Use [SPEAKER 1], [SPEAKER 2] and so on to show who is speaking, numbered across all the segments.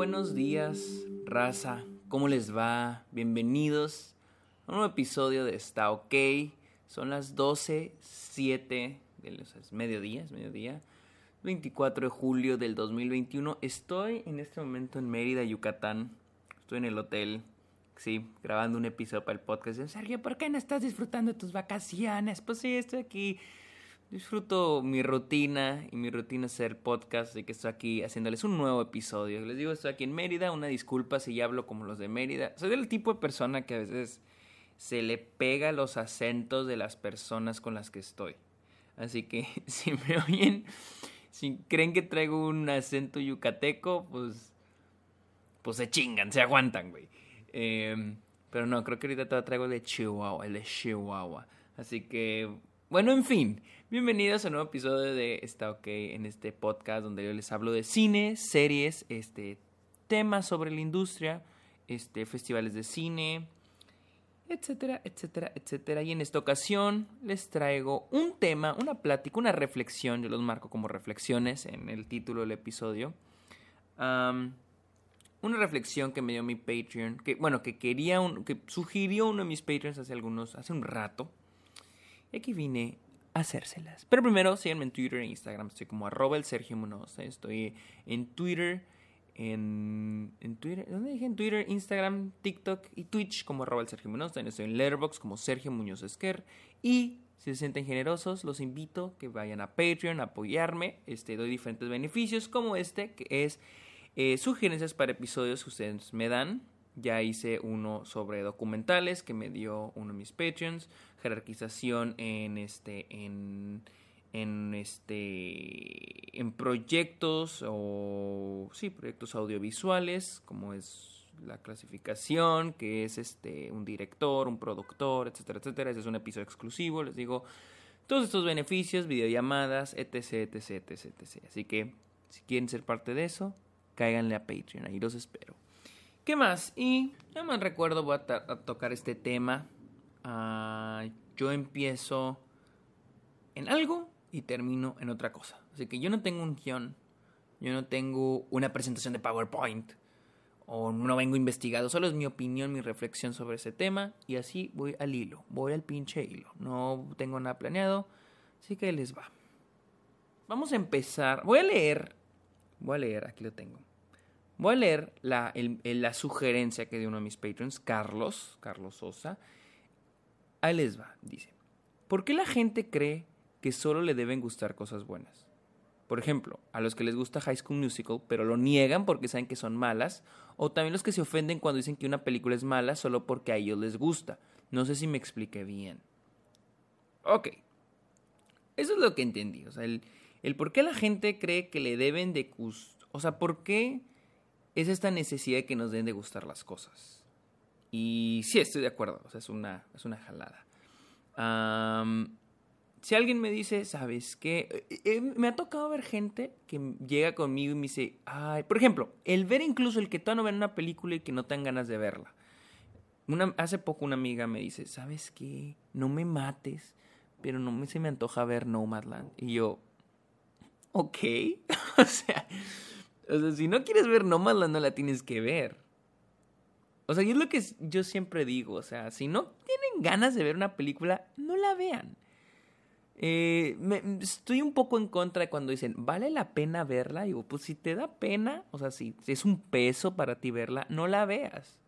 [SPEAKER 1] buenos días, raza. ¿Cómo les va? Bienvenidos a un nuevo episodio de Está OK. Son las 12.07, es mediodía, es mediodía. 24 de julio del 2021. Estoy en este momento en Mérida, Yucatán. Estoy en el hotel, sí, grabando un episodio para el podcast. Sergio, ¿por qué no estás disfrutando de tus vacaciones? Pues sí, estoy aquí disfruto mi rutina y mi rutina es hacer podcast, así que estoy aquí haciéndoles un nuevo episodio. Les digo, estoy aquí en Mérida, una disculpa si ya hablo como los de Mérida. Soy del tipo de persona que a veces se le pega los acentos de las personas con las que estoy. Así que si me oyen, si creen que traigo un acento yucateco, pues, pues se chingan, se aguantan, güey. Em, pero no, creo que ahorita te traigo el de Chihuahua, el de Chihuahua. Así que bueno, en fin, bienvenidos a un nuevo episodio de Está OK en este podcast donde yo les hablo de cine, series, este, temas sobre la industria, este, festivales de cine, etcétera, etcétera, etcétera. Y en esta ocasión les traigo un tema, una plática, una reflexión, yo los marco como reflexiones en el título del episodio. una reflexión que me dio mi Patreon, que bueno, que quería, un, que sugirió uno de mis Patreons hace algunos, hace un rato. Y aquí vine a hacérselas. Pero primero síganme en Twitter e Instagram. Estoy como arroba el Sergio Munoz. Estoy en Twitter. En, en Twitter, ¿dónde dije? En Twitter, Instagram, TikTok y Twitch como arroba el Sergio Munoz. También estoy en Letterboxd como Sergio Muñoz Esquer. Y si se sienten generosos, los invito que vayan a Patreon a apoyarme. Este, doy diferentes beneficios como este, que es eh, sugerencias para episodios que ustedes me dan. Ya hice uno sobre documentales que me dio uno de mis Patreons. Jerarquización en este. en. en este. en proyectos o. sí, proyectos audiovisuales. Como es la clasificación, que es este. un director, un productor, etcétera, etcétera. Ese es un episodio exclusivo, les digo. Todos estos beneficios, videollamadas, etc, etc, etc, etc. Así que, si quieren ser parte de eso, cáiganle a Patreon, ahí los espero. ¿Qué más? Y ya más recuerdo, voy a, tocar este tema. Ah, yo empiezo en algo y termino en otra cosa. Así que yo no tengo un guion, yo no tengo una presentación de PowerPoint o no vengo investigado, solo es mi opinión, mi reflexión sobre ese tema y así voy al hilo, voy al pinche hilo. No tengo nada planeado, así que les va. Vamos a empezar, voy a leer, voy a leer, aquí lo tengo. Voy a leer la, la sugerencia que dio uno de mis patrons, Carlos, Carlos Sosa. Ahí les va, dice. ¿Por qué la gente cree que solo le deben gustar cosas buenas? Por ejemplo, a los que les gusta High School Musical, pero lo niegan porque saben que son malas, o también los que se ofenden cuando dicen que una película es mala solo porque a ellos les gusta. No sé si me expliqué bien. Ok. Eso es lo que entendí. O sea, el, el por qué la gente cree que le deben de gustar. O sea, ¿por qué es esta necesidad que nos den de gustar las cosas. Y sí, estoy de acuerdo, o sea, es una, es una jalada. si alguien me dice, ¿sabes qué? Eh, eh, me ha tocado ver gente que llega conmigo y me dice, ay, por ejemplo, el ver incluso el que todavía no ven una película y que no tengan ganas de verla. Hace poco una amiga me dice, ¿sabes qué? No me mates, pero no me, se me antoja ver Nomadland. Y yo, ok, o sea, o sea, si no quieres ver Nomadland, no la tienes que ver. O sea, es lo que yo siempre digo. O sea, si no tienen ganas de ver una película, no la vean. Eh, estoy un poco en contra de cuando dicen, ¿vale la pena verla? digo, pues si te da pena, o sea, si, es un peso para ti verla, no la veas.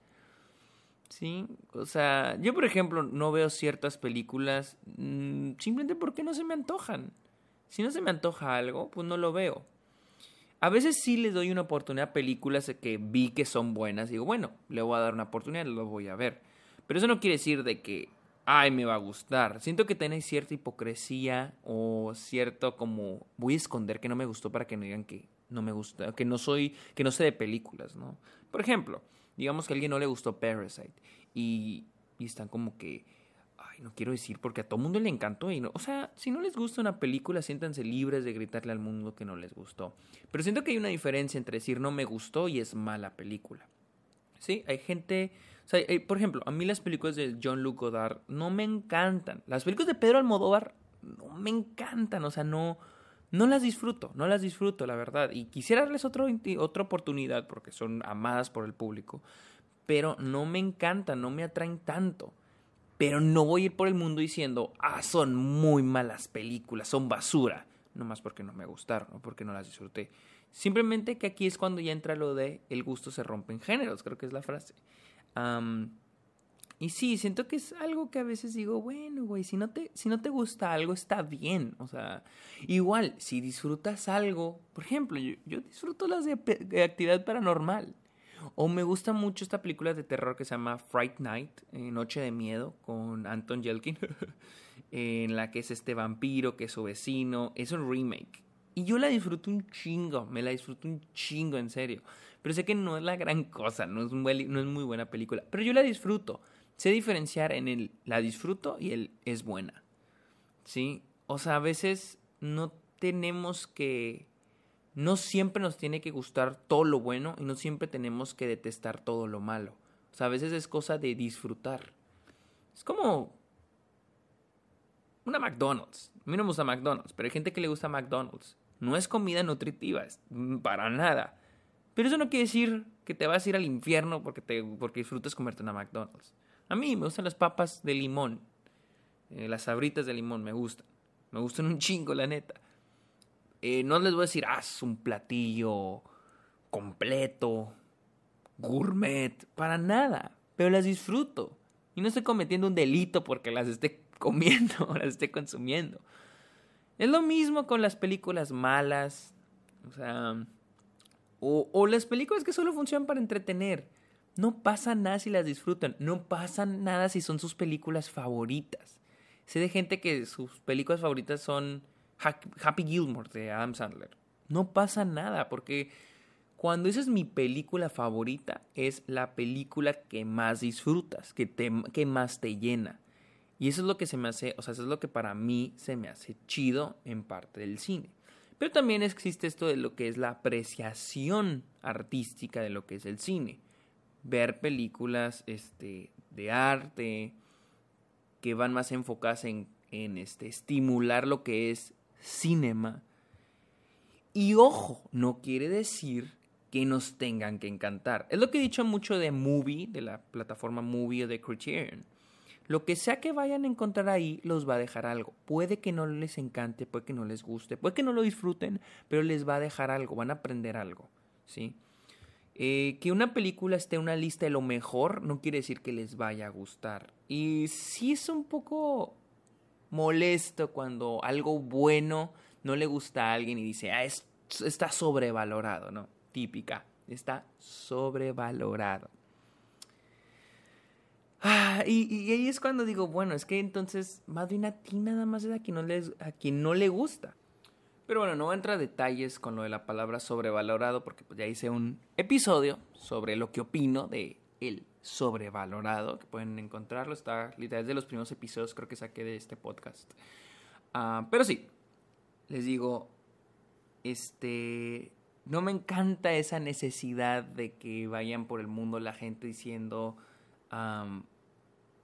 [SPEAKER 1] ¿Sí? O sea, yo por ejemplo no veo ciertas películas mm, simplemente porque no se me antojan. Si no se me antoja algo, pues no lo veo. A veces sí les doy una oportunidad a películas que vi que son buenas. Y digo, bueno, le voy a dar una oportunidad, lo voy a ver. Pero eso no quiere decir de que, ay, me va a gustar. Siento que tenéis cierta hipocresía o cierto como, voy a esconder que no me gustó para que no digan que no me gusta, que no soy, que no sé de películas, ¿no? Por ejemplo, digamos que a alguien no le gustó Parasite y, y están como que no quiero decir porque a todo mundo le encantó y no, o sea, si no les gusta una película, siéntanse libres de gritarle al mundo que no les gustó. Pero siento que hay una diferencia entre decir no me gustó y es mala película. Sí, hay gente, o sea, por ejemplo, a mí las películas de John Luke Godard no me encantan. Las películas de Pedro Almodóvar no me encantan, o sea, no no las disfruto, no las disfruto, la verdad. Y quisiera darles otra oportunidad porque son amadas por el público, pero no me encantan, no me atraen tanto. Pero no voy a ir por el mundo diciendo, ah, son muy malas películas, son basura. No más porque no me gustaron, no porque no las disfruté. Simplemente que aquí es cuando ya entra lo de el gusto se rompe en géneros, creo que es la frase. y sí, siento que es algo que a veces digo, bueno, güey, si no te, si no te gusta algo está bien. O sea, igual, si disfrutas algo, por ejemplo, yo, disfruto las de, actividad paranormal. O me gusta mucho esta película de terror que se llama Fright Night, eh, Noche de Miedo, con Anton Yelkin, en la que es este vampiro que es su vecino. Es un remake. Y yo la disfruto un chingo, me la disfruto un chingo, en serio. Pero sé que no es la gran cosa, no es, no es muy buena película. Pero yo la disfruto. Sé diferenciar en el la disfruto y el es buena. ¿Sí? O sea, a veces no tenemos que... No siempre nos tiene que gustar todo lo bueno y no siempre tenemos que detestar todo lo malo. O sea, a veces es cosa de disfrutar. Es como una McDonald's. A mí no me gusta McDonald's, pero hay gente que le gusta McDonald's. No es comida nutritiva, mm, para nada. Pero eso no quiere decir que te vas a ir al infierno porque, te, porque disfrutas comerte una McDonald's. A mí me gustan las papas de limón. Eh, las sabritas de limón me gustan. Me gustan un chingo, la neta. Eh, no les voy a decir, ah, un platillo completo, gourmet, para nada. Pero las disfruto. Y no estoy cometiendo un delito porque las esté comiendo, las esté consumiendo. Es lo mismo con las películas malas. O sea. O, las películas que solo funcionan para entretener. No pasa nada si las disfrutan. No pasa nada si son sus películas favoritas. Sé de gente que sus películas favoritas son Happy Gilmore de Adam Sandler. No pasa nada porque cuando esa es mi película favorita, es la película que más disfrutas, que, te, que más te llena. Y eso es lo que se me hace, o sea, eso es lo que para mí se me hace chido en parte del cine. Pero también existe esto de lo que es la apreciación artística de lo que es el cine. Ver películas este, de arte que van más enfocadas en, en este, estimular lo que es cinema. Y ojo, no quiere decir que nos tengan que encantar. Es lo que he dicho mucho de Movie, de la plataforma Movie o de Criterion. Lo que sea que vayan a encontrar ahí los va a dejar algo. Puede que no les encante, puede que no les guste, puede que no lo disfruten, pero les va a dejar algo, van a aprender algo, ¿sí? Eh, que una película esté en una lista de lo mejor no quiere decir que les vaya a gustar. Y sí es un poco molesto cuando algo bueno no le gusta a alguien y dice, ah, está sobrevalorado, ¿no? Típica, está sobrevalorado. Ah, y, ahí es cuando digo, bueno, es que entonces más a ti nada más es a quien no, les, a quien no le gusta. Pero bueno, no voy a a detalles con lo de la palabra sobrevalorado porque pues ya hice un episodio sobre lo que opino de el sobrevalorado, que pueden encontrarlo, está literal de los primeros episodios creo que saqué de este podcast. Ah, pero sí, les digo, este, no me encanta esa necesidad de que vayan por el mundo la gente diciendo,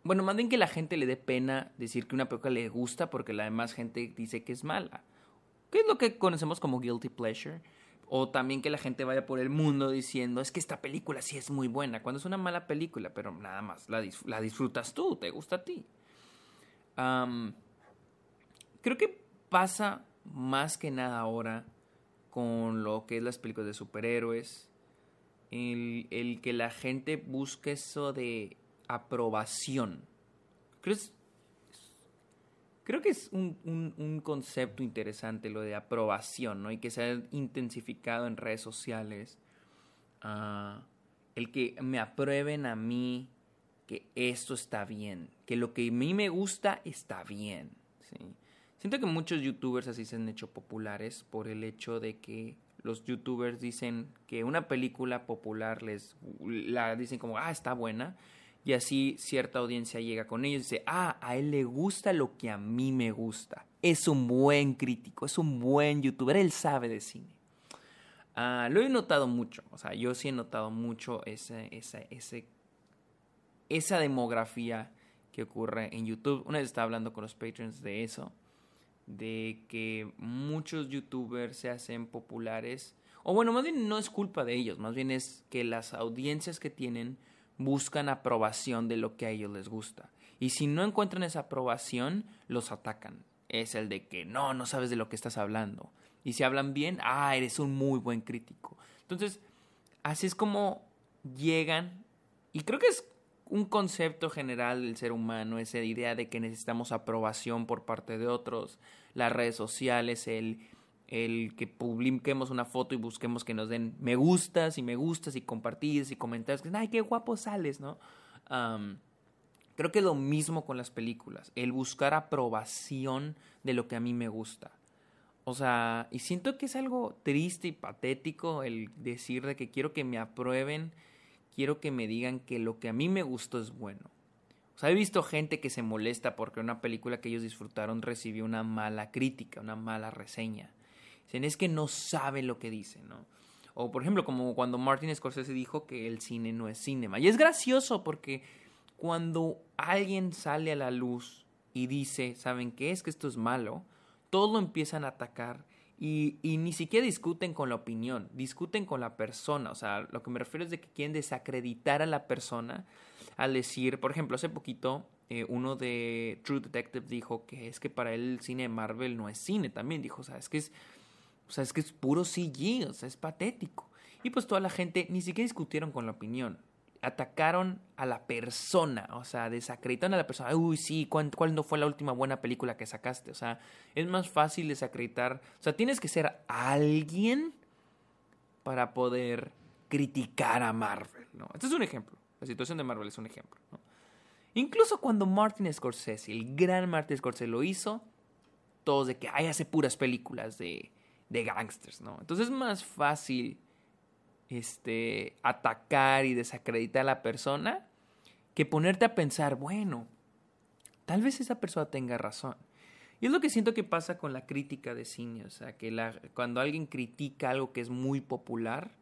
[SPEAKER 1] bueno, manden que la gente le dé pena decir que una película le gusta porque la demás gente dice que es mala. ¿Qué es lo que conocemos como guilty pleasure? O también que la gente vaya por el mundo diciendo, es que esta película sí es muy buena, cuando es una mala película, pero nada más la, disfrutas tú, te gusta a ti. creo que pasa más que nada ahora con lo que es las películas de superhéroes, el, que la gente busque eso de aprobación. Creo, creo que es un, concepto interesante lo de aprobación, ¿no? Y que se ha intensificado en redes sociales. Ah, el que me aprueben a mí que esto está bien, que lo que a mí me gusta está bien. Siento que muchos youtubers así se han hecho populares por el hecho de que los youtubers dicen que una película popular les la dicen como ah está buena y así cierta audiencia llega con ellos y dice, ah, a él le gusta lo que a mí me gusta. Es un buen crítico, es un buen youtuber, él sabe de cine. Ah, lo he notado mucho, o sea, yo sí he notado mucho esa demografía que ocurre en YouTube. Una vez estaba hablando con los patrons de eso. de que muchos youtubers se hacen populares, o bueno, más bien no es culpa de ellos, más bien es que las audiencias que tienen buscan aprobación de lo que a ellos les gusta. Y si no encuentran esa aprobación, los atacan. Es el de que no, no sabes de lo que estás hablando. Y si hablan bien, ah, eres un muy buen crítico. Entonces, así es como llegan, y creo que es un concepto general del ser humano, esa idea de que necesitamos aprobación por parte de otros, las redes sociales, el, el que publiquemos una foto y busquemos que nos den me gustas y me gustas y compartidas y comentarios, que ay, qué guapo sales, ¿no? creo que lo mismo con las películas, el buscar aprobación de lo que a mí me gusta. O sea, y siento que es algo triste y patético el decir de que quiero que me aprueben quiero que me digan que lo que a mí me gustó es bueno. O sea, he visto gente que se molesta porque una película que ellos disfrutaron recibió una mala crítica, una mala reseña. Es que no sabe lo que dice, ¿no? O por ejemplo, como cuando Martin Scorsese dijo que el cine no es cinema. Y es gracioso porque cuando alguien sale a la luz y dice, ¿saben qué? Es que esto es malo, todos lo empiezan a atacar y, ni siquiera discuten con la opinión, discuten con la persona. O sea, lo que me refiero es de que quieren desacreditar a la persona al decir, por ejemplo, hace poquito eh, uno de True Detective dijo que es que para él el cine de Marvel no es cine también. Dijo, o sea, es que es, o sea, es que es puro CG, o sea, es patético. Y pues toda la gente ni siquiera discutieron con la opinión atacaron a la persona, o sea, desacreditaron a la persona. Uy, sí, ¿cuál, no fue la última buena película que sacaste? O sea, es más fácil desacreditar. O sea, tienes que ser alguien para poder criticar a Marvel, ¿no? Este es un ejemplo. La situación de Marvel es un ejemplo. Incluso cuando Martin Scorsese, el gran Martin Scorsese, lo hizo, todos de que, ay, hace puras películas de, de gangsters, ¿no? Entonces es más fácil este, atacar y desacreditar a la persona que ponerte a pensar, bueno, tal vez esa persona tenga razón. Y es lo que siento que pasa con la crítica de cine, o sea, que la, cuando alguien critica algo que es muy popular,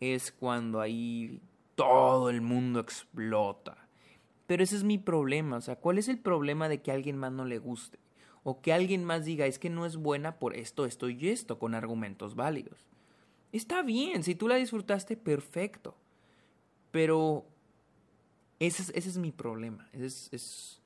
[SPEAKER 1] es cuando ahí todo el mundo explota. Pero ese es mi problema, o sea, ¿cuál es el problema de que a alguien más no le guste? O que alguien más diga, es que no es buena por esto, esto y esto, con argumentos válidos. Está bien, si tú la disfrutaste, perfecto. Pero ese es, ese es mi problema. Es, es,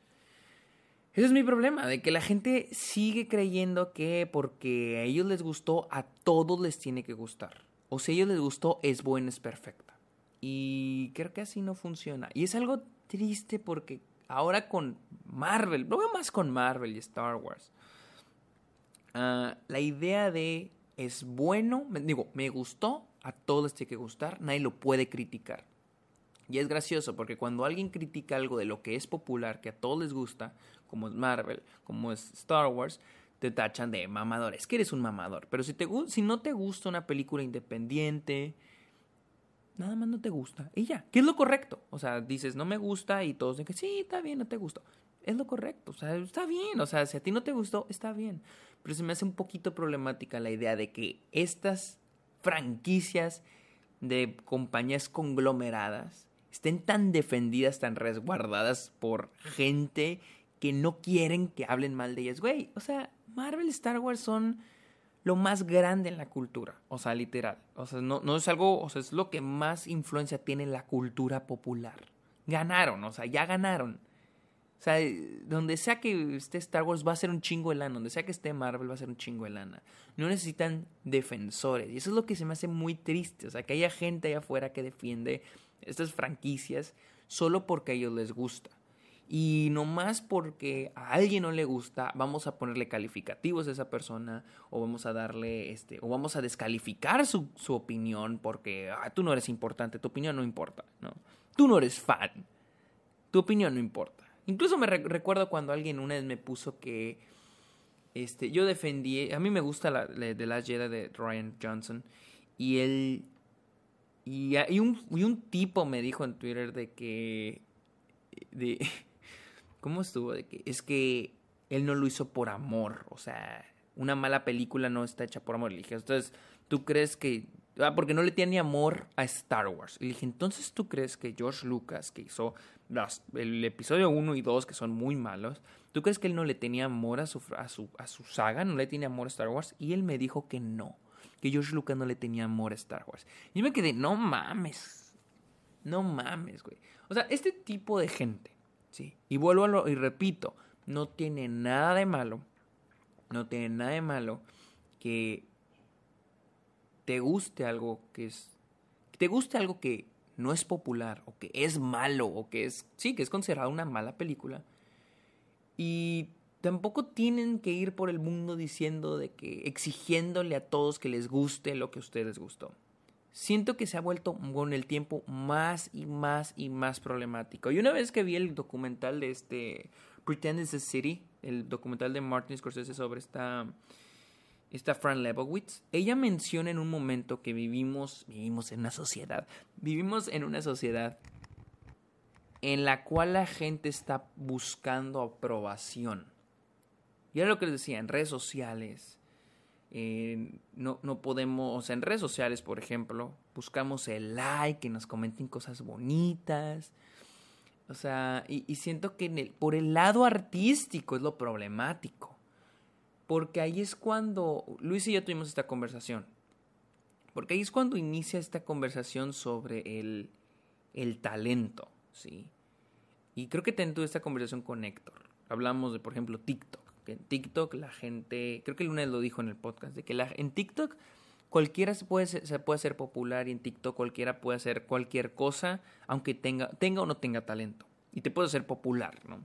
[SPEAKER 1] ese es mi problema, de que la gente sigue creyendo que porque a ellos les gustó, a todos les tiene que gustar. O si a ellos les gustó, es buena, es perfecta. Y creo que así no funciona. Y es algo triste porque ahora con Marvel, lo veo más con Marvel y Star Wars. Ah, la idea de es bueno, digo, me gustó, a todos tiene que gustar, nadie lo puede criticar. Y es gracioso porque cuando alguien critica algo de lo que es popular, que a todos les gusta, como es Marvel, como es Star Wars, te tachan de mamador. Es que eres un mamador. Pero si no te gusta una película independiente, nada más no te gusta. Y ya, ¿qué es lo correcto? O sea, dices, no me gusta y todos dicen que sí, está bien, no te gusta. Es lo correcto, o sea, está bien. O sea, si a ti no te gustó, está bien. Pero se me hace un poquito problemática la idea de que estas franquicias de compañías conglomeradas estén tan defendidas, tan resguardadas por gente que no quieren que hablen mal de ellas. Güey, o sea, Marvel y Star Wars son lo más grande en la cultura, o sea, literal. O sea, no, no es algo, o sea, es lo que más influencia tiene en la cultura popular. Ganaron, o sea, ya ganaron. O sea, donde sea que esté Star Wars va a ser un chingo de lana. Donde sea que esté Marvel va a ser un chingo de lana. No necesitan defensores. Y eso es lo que se me hace muy triste. O sea, que haya gente allá afuera que defiende estas franquicias solo porque a ellos les gusta. Y no más porque a alguien no le gusta, vamos a ponerle calificativos a esa persona, o vamos a darle, este, o vamos a descalificar su, su opinión porque ah, tú no eres importante, tu opinión no importa, ¿no? Tú no eres fan, tu opinión no importa. Incluso me recuerdo cuando alguien una vez me puso que este, yo defendí, a mí me gusta la, la Jedi de Ryan Johnson y él y, un, y un tipo me dijo en Twitter de que ¿cómo estuvo? De que es que él no lo hizo por amor, o sea, una mala película no está hecha por amor. Le dije, entonces, ¿tú crees que ah, porque no le tiene amor a Star Wars. Y le dije, entonces tú crees que George Lucas, que hizo el episodio 1 y 2, que son muy malos, ¿tú crees que él no le tenía amor a su, a su, a su saga? ¿No le tenía amor a Star Wars? Y él me dijo que no, que George Lucas no le tenía amor a Star Wars. Y yo me quedé, no mames, no mames, güey. O sea, este tipo de gente, sí, y vuelvo a lo, y repito, no tiene nada de malo, no tiene nada de malo que te guste algo que es, que te guste algo que no es popular o que es malo o que es, sí, que es considerado una mala película. Y tampoco tienen que ir por el mundo diciendo de que exigiéndole a todos que les guste lo que a ustedes gustó. Siento que se ha vuelto con el tiempo más y más y más problemático. Y una vez que vi el documental de este Pretend It's a City, el documental de Martin Scorsese sobre esta esta Fran Lebowitz, ella menciona en un momento que vivimos, vivimos en una sociedad, vivimos en una sociedad en la cual la gente está buscando aprobación. Y era lo que les decía, en redes sociales, no, no podemos, en redes sociales, por ejemplo, buscamos el like, que nos comenten cosas bonitas. O sea, y, siento que por el lado artístico es lo problemático. Porque ahí es cuando Luis y yo tuvimos esta conversación. Porque ahí es cuando inicia esta conversación sobre el, el talento, ¿sí? Y creo que tuve esta conversación con Héctor. Hablamos de, por ejemplo, TikTok. Que en TikTok la gente, creo que el lunes lo dijo en el podcast, de que la, en TikTok cualquiera se puede, se puede hacer popular y en TikTok cualquiera puede hacer cualquier cosa, aunque tenga, tenga o no tenga talento. Y te puede hacer popular, ¿no?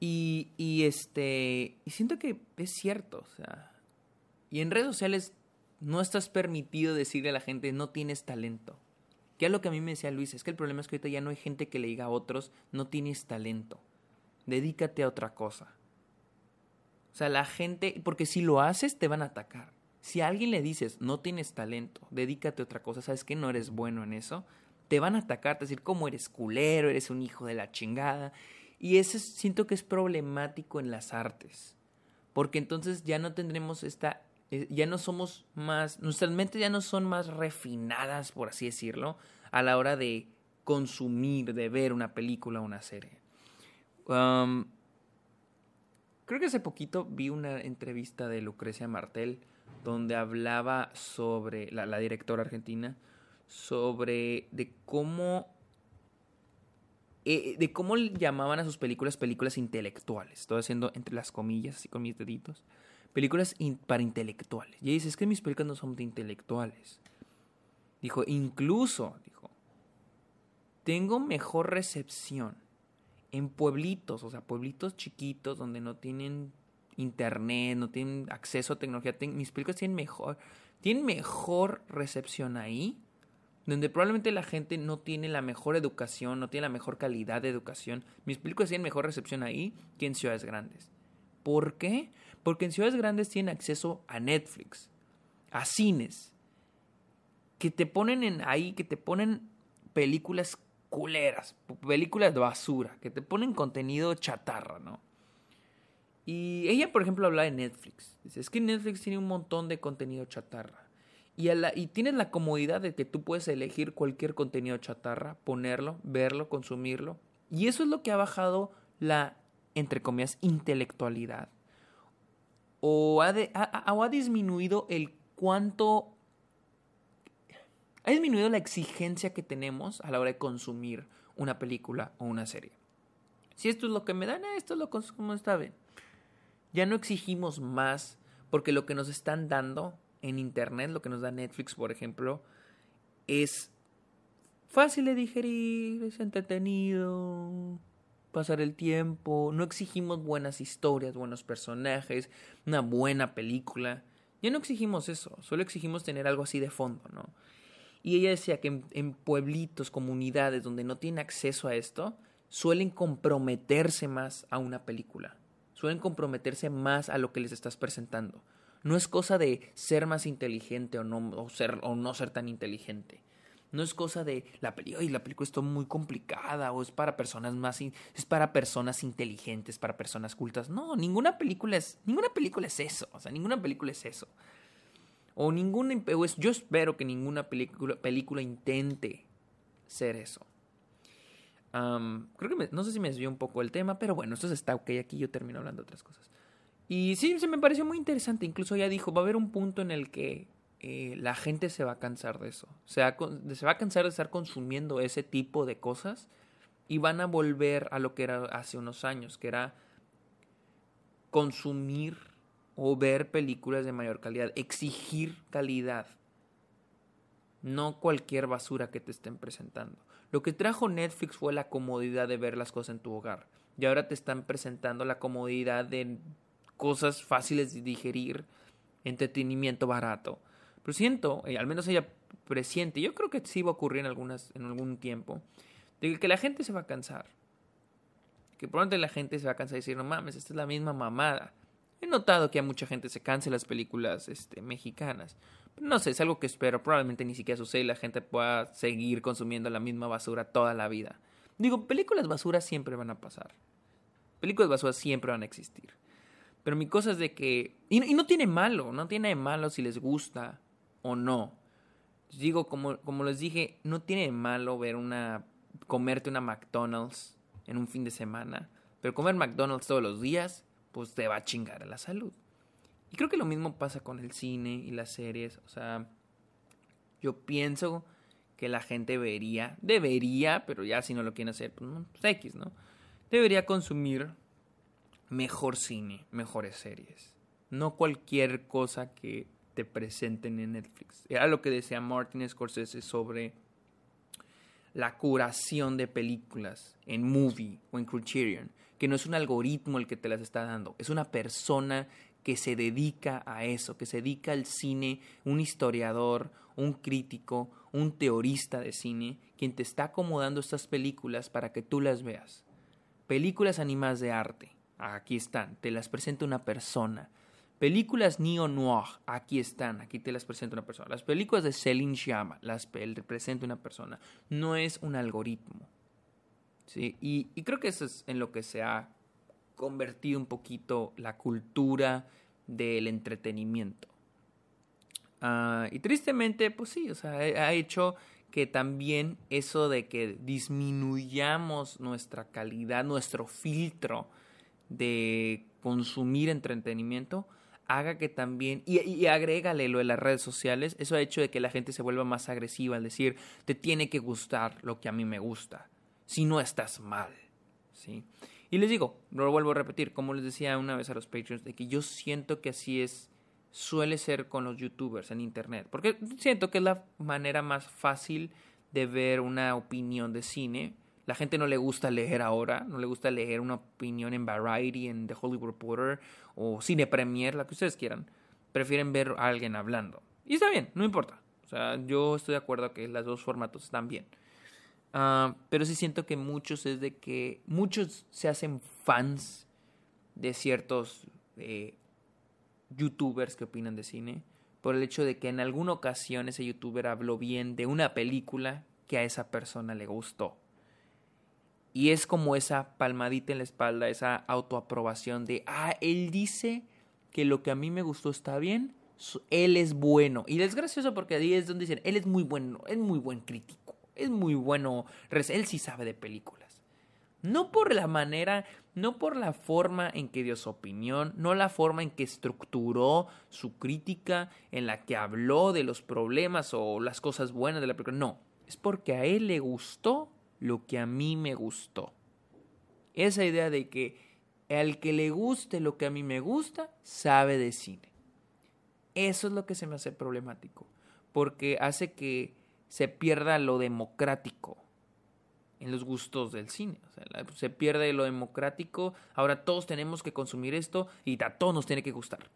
[SPEAKER 1] Y, y, este, y siento que es cierto, o sea, y en redes sociales no estás permitido decirle a la gente no tienes talento. Que es lo que a mí me decía Luis, es que el problema es que ahorita ya no hay gente que le diga a otros no tienes talento. Dedícate a otra cosa. O sea, la gente, porque si lo haces te van a atacar. Si a alguien le dices no tienes talento, dedícate a otra cosa, sabes que no eres bueno en eso, te van a atacar, te decir cómo eres culero, eres un hijo de la chingada. Y eso siento que es problemático en las artes. Porque entonces ya no tendremos esta. Eh, ya no somos más. Nuestras mentes ya no son más refinadas, por así decirlo, a la hora de consumir, de ver una película o una serie. Creo que hace poquito vi una entrevista de Lucrecia Martel donde hablaba sobre la, directora argentina sobre de cómo eh, de cómo llamaban a sus películas películas intelectuales. Estoy haciendo entre las comillas, así con mis deditos. Películas para intelectuales. Y dice, es que mis películas no son intelectuales. Dijo, incluso, dijo, tengo mejor recepción en pueblitos, o sea, pueblitos chiquitos donde no tienen internet, no tienen acceso a tecnología. mis películas tienen mejor, tienen mejor recepción ahí donde probablemente la gente no tiene la mejor educación, no tiene la mejor calidad de educación. Mis películas tienen mejor recepción ahí que en ciudades grandes. ¿Por qué? Porque en ciudades grandes tienen acceso a Netflix, a cines, que te ponen en ahí, que te ponen películas culeras, películas de basura, que te ponen contenido chatarra, ¿no? Y ella, por ejemplo, habla de Netflix. Dice, es que Netflix tiene un montón de contenido chatarra. Y, y tienes la comodidad de que tú puedes elegir cualquier contenido chatarra, ponerlo, verlo, consumirlo. Y eso es lo que ha bajado la, entre comillas, intelectualidad. O ha, ha disminuido el cuánto... Ha disminuido la exigencia que tenemos a la hora de consumir una película o una serie. Si esto es lo que me dan, esto es lo consumo, está bien. Ya no exigimos más porque lo que nos están dando en Internet, lo que nos da Netflix, por ejemplo, es fácil de digerir, es entretenido, pasar el tiempo, no exigimos buenas historias, buenos personajes, una buena película. Ya no exigimos eso, solo exigimos tener algo así de fondo, ¿no? Y ella decía que en, pueblitos, comunidades donde no tienen acceso a esto, suelen comprometerse más a una película, suelen comprometerse más a lo que les estás presentando. No es cosa de ser más inteligente o no, ser, o no ser tan inteligente. No es cosa de la película, y la película está muy complicada o es para personas más es para personas inteligentes, para personas cultas. No, ninguna película es ninguna película es eso, o sea, ninguna película es eso. O ninguna yo espero que ninguna película, película intente ser eso. creo que no sé si me desvió un poco el tema, pero bueno, esto está ok. Aquí yo termino hablando de otras cosas. Y sí, se me pareció muy interesante. Incluso ya dijo, va a haber un punto en el que eh, la gente se va a cansar de eso. O sea, se va a cansar de estar consumiendo ese tipo de cosas y van a volver a lo que era hace unos años, que era consumir o ver películas de mayor calidad, exigir calidad, no cualquier basura que te estén presentando. Lo que trajo Netflix fue la comodidad de ver las cosas en tu hogar. Y ahora te están presentando la comodidad de cosas fáciles de digerir, entretenimiento barato. Pero siento, al menos ella presiente, yo creo que sí va a ocurrir en, algunas, en algún tiempo, de que la gente se va a cansar. Que probablemente la gente se va a cansar de decir, no mames, esta es la misma mamada. He notado que a mucha gente se canse las películas este, mexicanas. No sé, es algo que espero. Probablemente ni siquiera sucede y la gente pueda seguir consumiendo la misma basura toda la vida. Digo, películas basura siempre van a pasar. Películas basura siempre van a existir. Pero mi cosa es de que... Y, no tiene malo, no tiene malo si les gusta o no. Digo, como, como les dije, no tiene malo ver una... comerte una McDonald's en un fin de semana. Pero comer McDonald's todos los días, pues te va a chingar la salud. Y creo que lo mismo pasa con el cine y las series. O sea, yo pienso que la gente debería, debería, pero ya si no lo quieren hacer, pues, pues X, ¿no? Debería consumir mejor cine, mejores series. No cualquier cosa que te presenten en Netflix. Era lo que decía Martin Scorsese sobre la curación de películas en Movie o en Criterion, que no es un algoritmo el que te las está dando, es una persona que se dedica a eso, que se dedica al cine, un historiador, un crítico, un teorista de cine, quien te está acomodando estas películas para que tú las veas. Películas animadas de arte, aquí están, te las presenta una persona. Películas neo-noir, aquí están, aquí te las presenta una persona. Las películas de Celine Sciamma, las presenta una persona. No es un algoritmo. ¿Sí? Y, creo que eso es en lo que se ha convertido un poquito la cultura del entretenimiento. Ah, y tristemente, pues sí, o sea, ha hecho que también eso de que disminuyamos nuestra calidad, nuestro filtro de consumir entretenimiento haga que también, y, y, agrégale lo de las redes sociales, eso ha hecho de que la gente se vuelva más agresiva al decir, te tiene que gustar lo que a mí me gusta, si no estás mal, ¿sí? Y les digo, lo vuelvo a repetir, como les decía una vez a los Patreons, de que yo siento que así es, suele ser con los youtubers en internet, porque siento que es la manera más fácil de ver una opinión de cine, la gente no le gusta leer ahora, no le gusta leer una opinión en Variety, en The Hollywood Reporter o Cine Premier, la que ustedes quieran. Prefieren ver a alguien hablando. Y está bien, no importa. O sea, yo estoy de acuerdo que los dos formatos están bien. Ah, pero sí siento que muchos es de que muchos se hacen fans de ciertos eh, youtubers que opinan de cine por el hecho de que en alguna ocasión ese youtuber habló bien de una película que a esa persona le gustó. Y es como esa palmadita en la espalda, esa autoaprobación de, ah, él dice que lo que a mí me gustó está bien, él es bueno. Y es gracioso porque ahí es donde dicen, él es muy bueno, es muy buen crítico, es muy bueno, él sí sabe de películas. No por la manera, no por la forma en que dio su opinión, no la forma en que estructuró su crítica, en la que habló de los problemas o las cosas buenas de la película, no, es porque a él le gustó lo que a mí me gustó. Esa idea de que al que le guste lo que a mí me gusta, sabe de cine. Eso es lo que se me hace problemático, porque hace que se pierda lo democrático en los gustos del cine. se pierde lo democrático, ahora todos tenemos que consumir esto y a todos nos tiene que gustar.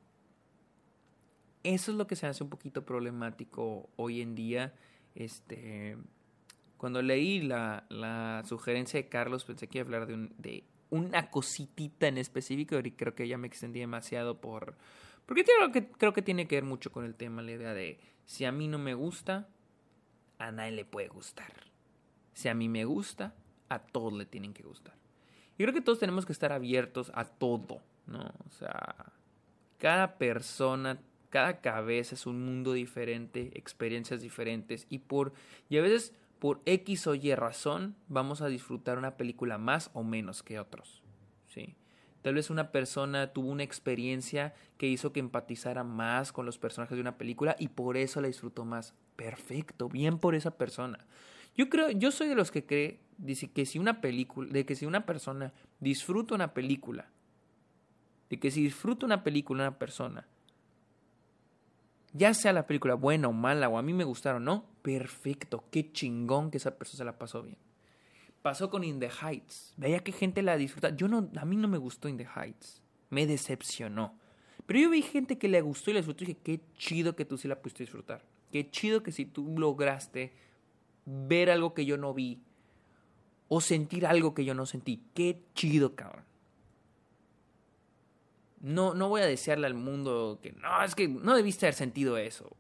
[SPEAKER 1] Eso es lo que se hace un poquito problemático hoy en día. Este, cuando leí la, sugerencia de Carlos pensé que iba a hablar de, de una cositita en específico y creo que ya me extendí demasiado por... Porque creo que, creo que tiene que ver mucho con el tema, la idea de si a mí no me gusta, a nadie le puede gustar. Si a mí me gusta, a todos le tienen que gustar. Y creo que todos tenemos que estar abiertos a todo, ¿no? O sea, cada persona, cada cabeza es un mundo diferente, experiencias diferentes y por y a veces por X o Y razón, vamos a disfrutar una película más o menos que otros. Tal vez una persona tuvo una experiencia que hizo que empatizara más con los personajes de una película y por eso la disfrutó más. Perfecto, bien por esa persona. Yo creo, yo soy de los que cree dice que si una película, de que si una persona disfruta una película, de que si disfruta una película una persona, ya sea la película buena o mala, o a mí me gustaron o no, perfecto, qué chingón que esa persona se la pasó bien. Pasó con In the Heights. Veía que gente la disfruta. Yo no, a mí no me gustó In the Heights. Me decepcionó. Pero yo vi gente que le gustó y la disfrutó y dije, qué chido que tú sí la pudiste disfrutar. Qué chido que si tú lograste ver algo que yo no vi o sentir algo que yo no sentí. Qué chido, cabrón. No, no voy a desearle al mundo que no, es que no debiste haber sentido eso.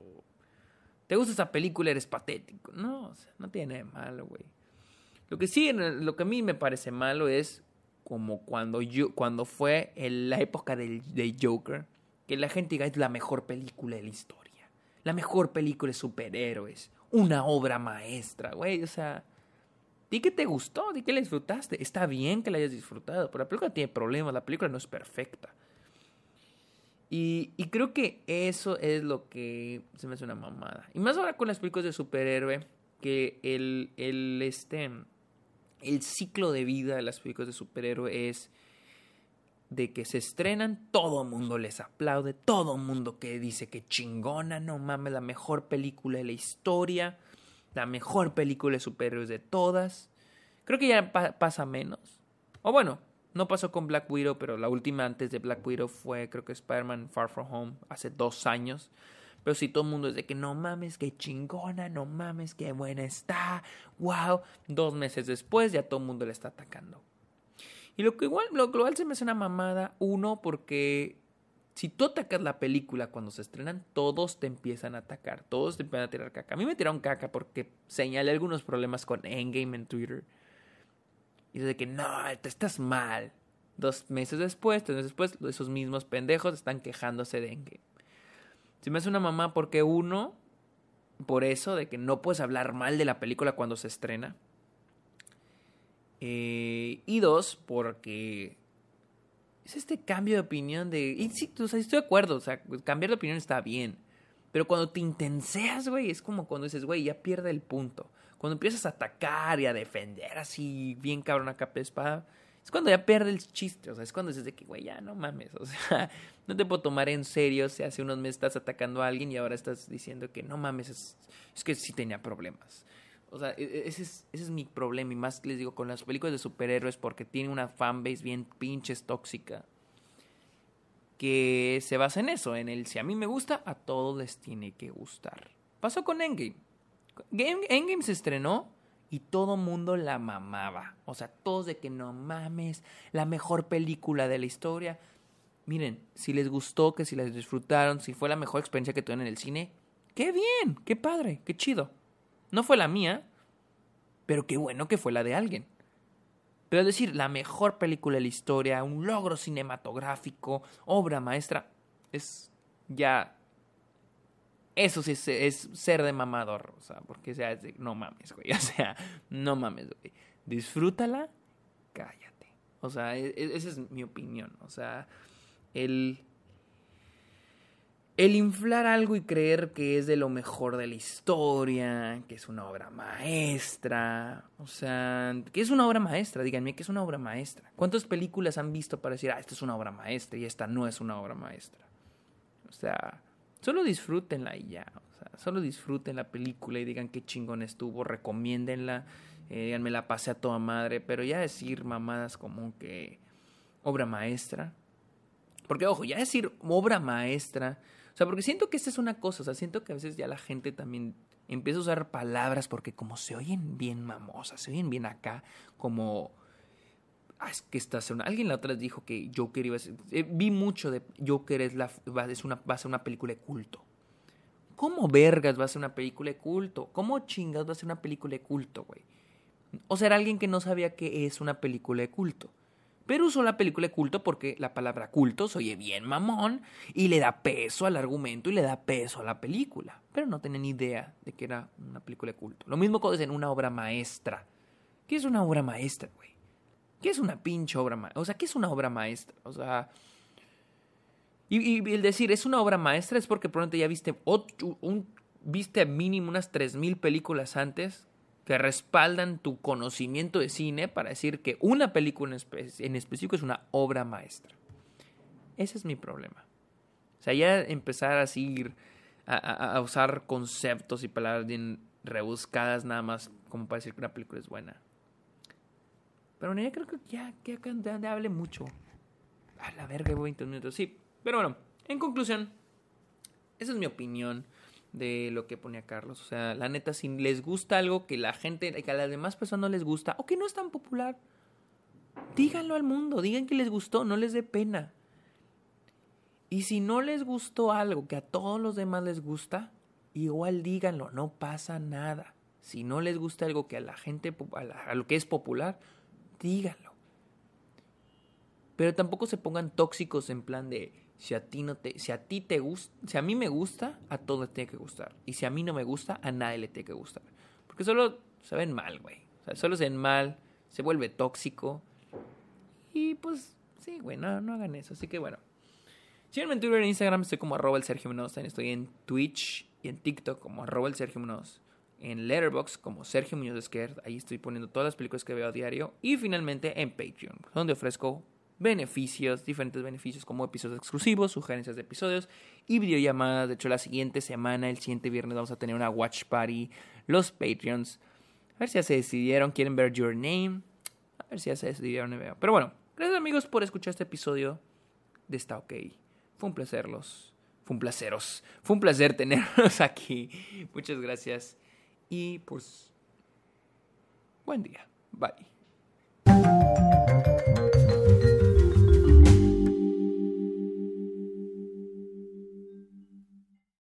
[SPEAKER 1] ¿Te gusta esa película? Eres patético. No, no tiene nada de malo, güey. Lo que sí, lo que a mí me parece malo es como cuando yo, cuando fue la época del, de Joker, que la gente diga es la mejor película de la historia. La mejor película de superhéroes. Una obra maestra, güey. O sea, di que te gustó, di que la disfrutaste. Está bien que la hayas disfrutado, pero la película tiene problemas, la película no es perfecta. Y, creo que eso es lo que se me hace una mamada. Y más ahora con las películas de superhéroe, que el, el, este, el ciclo de vida de las películas de superhéroe es de que se estrenan, todo el mundo les aplaude, todo el mundo que dice que chingona, no mames, la mejor película de la historia, la mejor película de superhéroes de todas. Creo que ya pasa menos. O bueno, no pasó con Black Widow, pero la última antes de Black Widow fue, creo que Spider-Man Far From Home, hace dos años. Pero si todo el mundo es de que no mames, qué chingona, no mames, qué buena está, wow. Dos meses después ya todo el mundo le está atacando. Y lo que igual, lo global se me hace una mamada, uno, porque si tú atacas la película cuando se estrenan, todos te empiezan a atacar, todos te empiezan a tirar caca. A mí me tiraron caca porque señalé algunos problemas con Endgame en Twitter. Y de que no, te estás mal. Dos meses después, tres meses después, esos mismos pendejos están quejándose de Endgame. Se me hace una mamá porque uno, por eso, de que no puedes hablar mal de la película cuando se estrena. Eh, y dos, porque es este cambio de opinión de... Y sí, o sea, estoy de acuerdo, o sea, cambiar de opinión está bien. Pero cuando te intenseas, güey, es como cuando dices, güey, ya pierde el punto. Cuando empiezas a atacar y a defender así, bien cabrón a capa de espada, es cuando ya pierde el chiste. O sea, es cuando dices de que, güey, ya no mames. O sea, no te puedo tomar en serio si hace unos meses estás atacando a alguien y ahora estás diciendo que no mames, es, es que sí tenía problemas. O sea, e, e, ese es, ese es mi problema. Y más les digo, con las películas de superhéroes, porque tiene una fanbase bien pinches tóxica. Que se basa en eso, en el si a mí me gusta, a todos les tiene que gustar. Pasó con Endgame. Endgame se estrenó y todo mundo la mamaba. O sea, todos de que no mames, la mejor película de la historia. Miren, si les gustó, que si les disfrutaron, si fue la mejor experiencia que tuvieron en el cine, qué bien, qué padre, qué chido. No fue la mía, pero qué bueno que fue la de alguien. Pero decir, la mejor película de la historia, un logro cinematográfico, obra maestra, es ya eso sí es, ser de mamador, o sea, porque sea, es no mames, güey, o sea, no mames, güey. Disfrútala, cállate. O sea, e, e, esa es mi opinión, o sea, el el inflar algo y creer que es de lo mejor de la historia, que es una obra maestra, o sea, que es una obra maestra, díganme que es una obra maestra. ¿Cuántas películas han visto para decir, ah, esta es una obra maestra y esta no es una obra maestra? O sea, Solo disfrútenla y ya. O sea, solo disfruten la película y digan qué chingón estuvo, recomiéndenla, eh, díganme la pasé a toda madre, pero ya decir mamadas como que obra maestra. Porque, ojo, ya decir obra maestra, o sea, porque siento que esta es una cosa, o sea, siento que a veces ya la gente también empieza a usar palabras porque como se oyen bien mamosas, se oyen bien acá, como ah, es que esta una... Alguien la otra vez dijo que Joker iba a ser... Eh, vi mucho de Joker es la, va, es una, va a ser una película de culto. ¿Cómo vergas va a ser una película de culto? ¿Cómo chingas va a ser una película de culto, güey? O sea, era alguien que no sabía qué es una película de culto. Pero usó la película de culto porque la palabra culto se oye bien mamón y le da peso al argumento y le da peso a la película. Pero no tenía ni idea de que era una película de culto. Lo mismo cuando dicen una obra maestra. ¿Qué es una obra maestra, güey? ¿Qué es una pinche obra maestra? O sea, ¿qué es una obra maestra? O sea... Y, el decir es una obra maestra es porque probablemente ya viste, un, viste mínimo unas 3.000 películas antes que respaldan tu conocimiento de cine para decir que una película en, específico es una obra maestra. Ese es mi problema. O sea, ya empezar a, a, usar conceptos y palabras bien rebuscadas nada más como para decir que una película es buena. Pero ya creo que ya, que ya, hable mucho. A la verga, 20 minutos. Sí, pero bueno, en conclusión, esa es mi opinión de lo que ponía Carlos. O sea, la neta, si les gusta algo que la gente, que a las demás personas no les gusta o que no es tan popular, díganlo al mundo, digan que les gustó, no les dé pena. Y si no les gustó algo que a todos los demás les gusta, igual díganlo, no pasa nada. Si no les gusta algo que a la gente, a, lo que es popular, díganlo. Pero tampoco se pongan tóxicos en plan de, si a ti no te, si a ti te gusta, si a mí me gusta, a todos les tiene que gustar. Y si a mí no me gusta, a nadie le tiene que gustar. Porque solo se ven mal, güey. O sea, solo se ven mal, se vuelve tóxico. Y pues, sí, güey, no, no hagan eso. Así que bueno. Síganme en Twitter en Instagram, estoy como arroba el Sergio Munoz. Estoy en Twitch y en TikTok como arroba el Sergio Munoz. En Letterboxd como Sergio Muñoz Esquer. Ahí estoy poniendo todas las películas que veo a diario. Y finalmente en Patreon, donde ofrezco beneficios, diferentes beneficios como episodios exclusivos, sugerencias de episodios y videollamadas. De hecho, la siguiente semana, el siguiente viernes, vamos a tener una watch party. Los Patreons. A ver si ya se decidieron, quieren ver Your Name. A ver si ya se decidieron. Pero bueno, gracias amigos por escuchar este episodio de Está OK. Fue un placer los... Fue un placeros. Fue un placer tenerlos aquí. Muchas gracias. Y pues... Buen día. Bye.